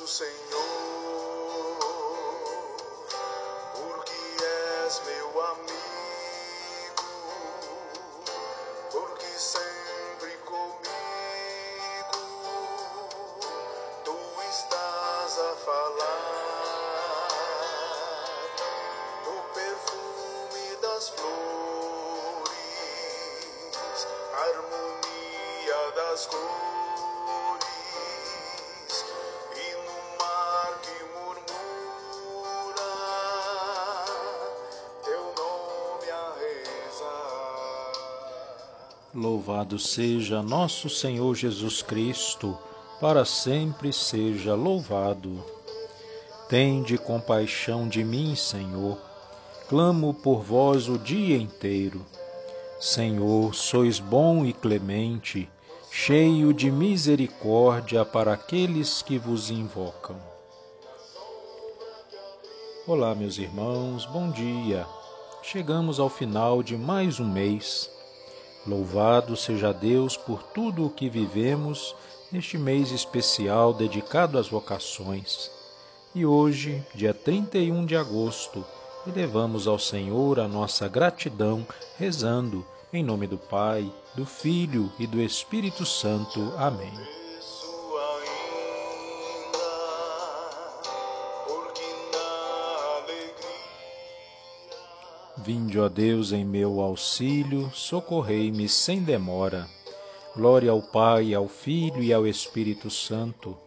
do Senhor, porque és meu amigo, porque sempre comigo tu estás a falar no perfume das flores, harmonia das cores. Louvado seja nosso Senhor Jesus Cristo, para sempre seja louvado. Tende compaixão de mim, Senhor. Clamo por vós o dia inteiro. Senhor, sois bom e clemente, cheio de misericórdia para aqueles que vos invocam. Olá, meus irmãos, bom dia. Chegamos ao final de mais um mês. Louvado seja Deus por tudo o que vivemos neste mês especial dedicado às vocações. E hoje, dia 31 de agosto, elevamos ao Senhor a nossa gratidão, rezando em nome do Pai, do Filho e do Espírito Santo. Amém. Vinde, ó Deus, em meu auxílio, socorrei-me sem demora. Glória ao Pai, ao Filho e ao Espírito Santo,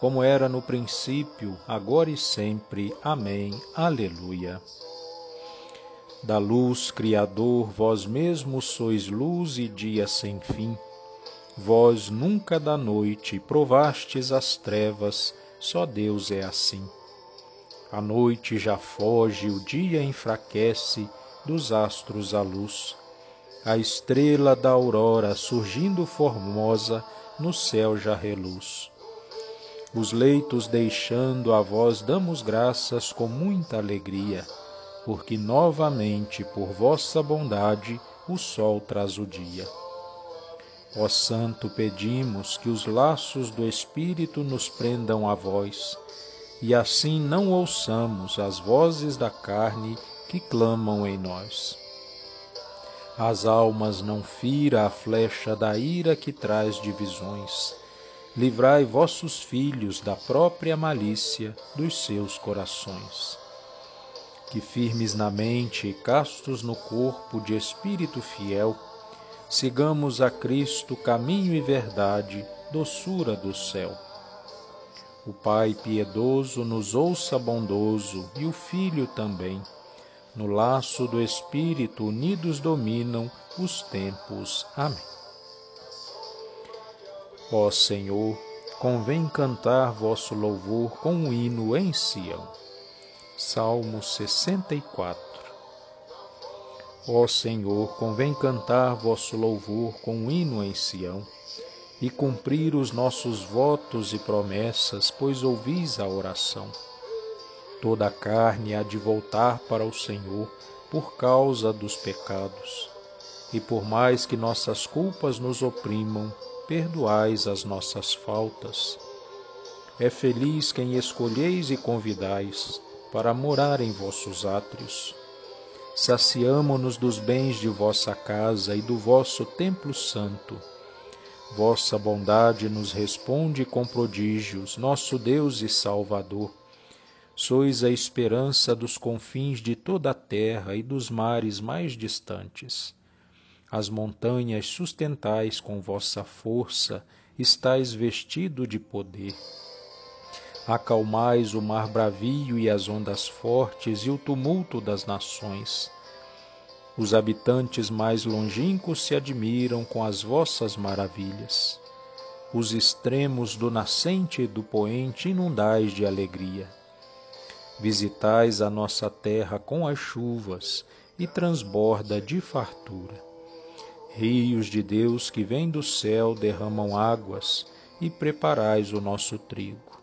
como era no princípio, agora e sempre. Amém. Aleluia. Da luz, Criador, vós mesmos sois luz e dia sem fim. Vós nunca da noite provastes as trevas, só Deus é assim. A noite já foge, o dia enfraquece, dos astros a luz. A estrela da aurora, surgindo formosa, no céu já reluz. Os leitos deixando, a vós damos graças com muita alegria, porque novamente, por vossa bondade, o sol traz o dia. Ó Santo, pedimos que os laços do Espírito nos prendam a vós, e assim não ouçamos as vozes da carne que clamam em nós. As almas não fira a flecha da ira que traz divisões. Livrai vossos filhos da própria malícia dos seus corações. Que firmes na mente e castos no corpo de espírito fiel, sigamos a Cristo caminho e verdade, doçura do céu. O Pai piedoso nos ouça bondoso e o Filho também. No laço do Espírito unidos dominam os tempos. Amém. Ó Senhor, convém cantar vosso louvor com um hino em Sião. Salmo 64 Ó Senhor, convém cantar vosso louvor com um hino em Sião e cumprir os nossos votos e promessas, pois ouvis a oração. Toda a carne há de voltar para o Senhor por causa dos pecados. E por mais que nossas culpas nos oprimam, perdoais as nossas faltas. É feliz quem escolheis e convidais para morar em vossos átrios. Saciamo-nos dos bens de vossa casa e do vosso templo santo. Vossa bondade nos responde com prodígios, nosso Deus e Salvador. Sois a esperança dos confins de toda a terra e dos mares mais distantes. As montanhas sustentais com vossa força, estais vestido de poder. Acalmais o mar bravio e as ondas fortes e o tumulto das nações. Os habitantes mais longínquos se admiram com as vossas maravilhas. Os extremos do nascente e do poente inundais de alegria. Visitais a nossa terra com as chuvas e transborda de fartura. Rios de Deus que vêm do céu derramam águas e preparais o nosso trigo.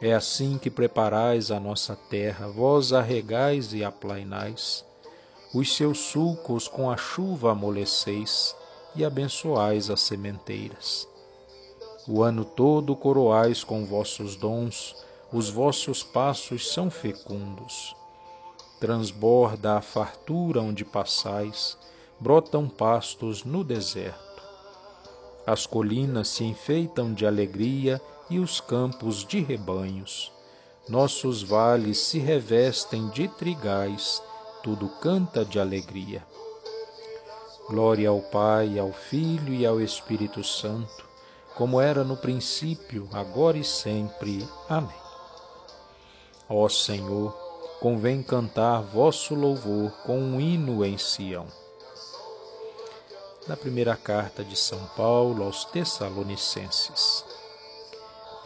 É assim que preparais a nossa terra, vós a regais e aplainais. Os seus sulcos com a chuva amoleceis e abençoais as sementeiras. O ano todo coroais com vossos dons, os vossos passos são fecundos. transborda a fartura onde passais, brotam pastos no deserto. As colinas se enfeitam de alegria e os campos de rebanhos. Nossos vales se revestem de trigais, tudo canta de alegria. Glória ao Pai, ao Filho e ao Espírito Santo, como era no princípio, agora e sempre. Amém. Ó Senhor, convém cantar vosso louvor com um hino em Sião. Da primeira carta de São Paulo aos Tessalonicenses.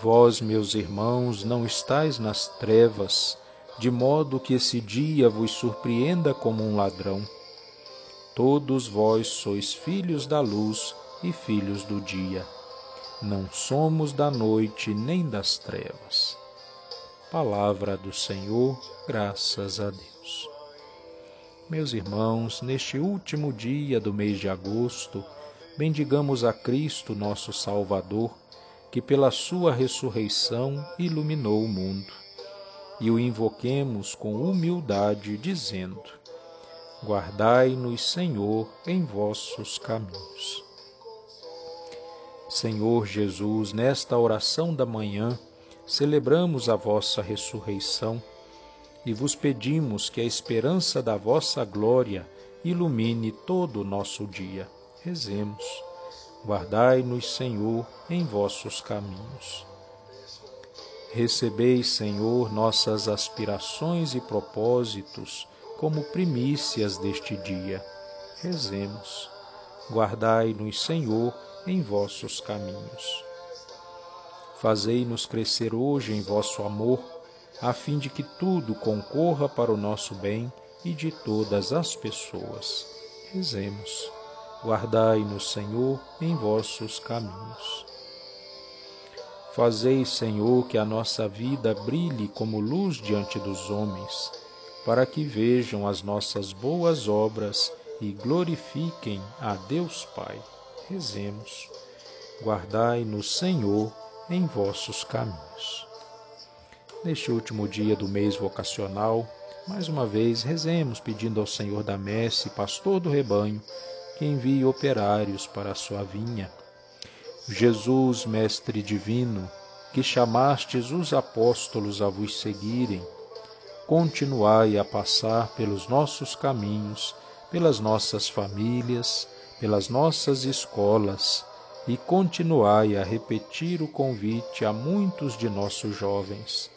Vós, meus irmãos, não estáis nas trevas, de modo que esse dia vos surpreenda como um ladrão. Todos vós sois filhos da luz e filhos do dia. Não somos da noite nem das trevas. Palavra do Senhor, graças a Deus. Meus irmãos, neste último dia do mês de agosto, bendigamos a Cristo, nosso Salvador, que pela sua ressurreição iluminou o mundo, e o invoquemos com humildade, dizendo: Guardai-nos, Senhor, em vossos caminhos. Senhor Jesus, nesta oração da manhã, celebramos a vossa ressurreição e vos pedimos que a esperança da vossa glória ilumine todo o nosso dia. Rezemos. Guardai-nos, Senhor, em vossos caminhos. Recebeis, Senhor, nossas aspirações e propósitos como primícias deste dia. Rezemos. Guardai-nos, Senhor, em vossos caminhos. Fazei-nos crescer hoje em vosso amor, a fim de que tudo concorra para o nosso bem e de todas as pessoas. Rezemos. Guardai-nos, Senhor, em vossos caminhos. Fazei, Senhor, que a nossa vida brilhe como luz diante dos homens, para que vejam as nossas boas obras e glorifiquem a Deus Pai. Rezemos. Guardai-nos, Senhor, em vossos caminhos. Neste último dia do mês vocacional, mais uma vez rezemos pedindo ao Senhor da Messe, pastor do rebanho, que envie operários para a sua vinha. Jesus, Mestre Divino, que chamastes os apóstolos a vos seguirem, continuai a passar pelos nossos caminhos, pelas nossas famílias, pelas nossas escolas e continuai a repetir o convite a muitos de nossos jovens.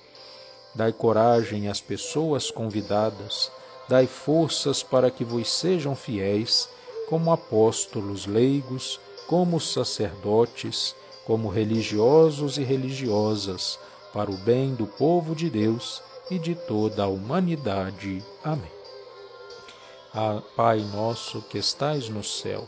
Dai coragem às pessoas convidadas, dai forças para que vos sejam fiéis como apóstolos leigos, como sacerdotes, como religiosos e religiosas, para o bem do povo de Deus e de toda a humanidade. Amém. Ah, Pai nosso que estais no céu,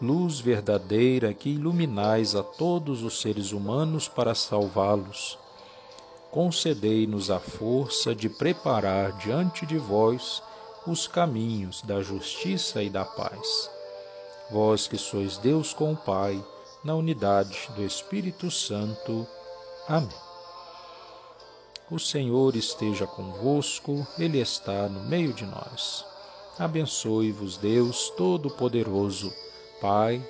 luz verdadeira que iluminais a todos os seres humanos para salvá-los, concedei-nos a força de preparar diante de vós os caminhos da justiça e da paz. Vós que sois Deus com o Pai, na unidade do Espírito Santo. Amém. O Senhor esteja convosco, Ele está no meio de nós. Abençoe-vos, Deus Todo-Poderoso, Pai,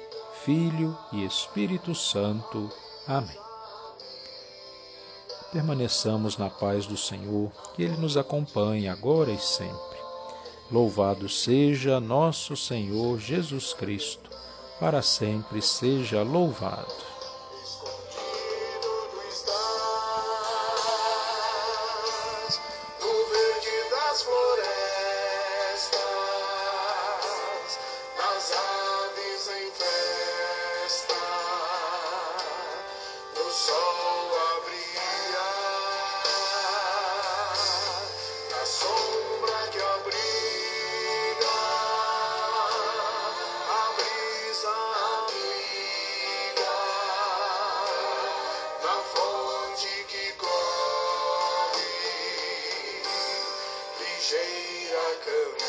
Filho e Espírito Santo. Amém. Permaneçamos na paz do Senhor, que Ele nos acompanhe agora e sempre. Louvado seja nosso Senhor Jesus Cristo, para sempre seja louvado. girl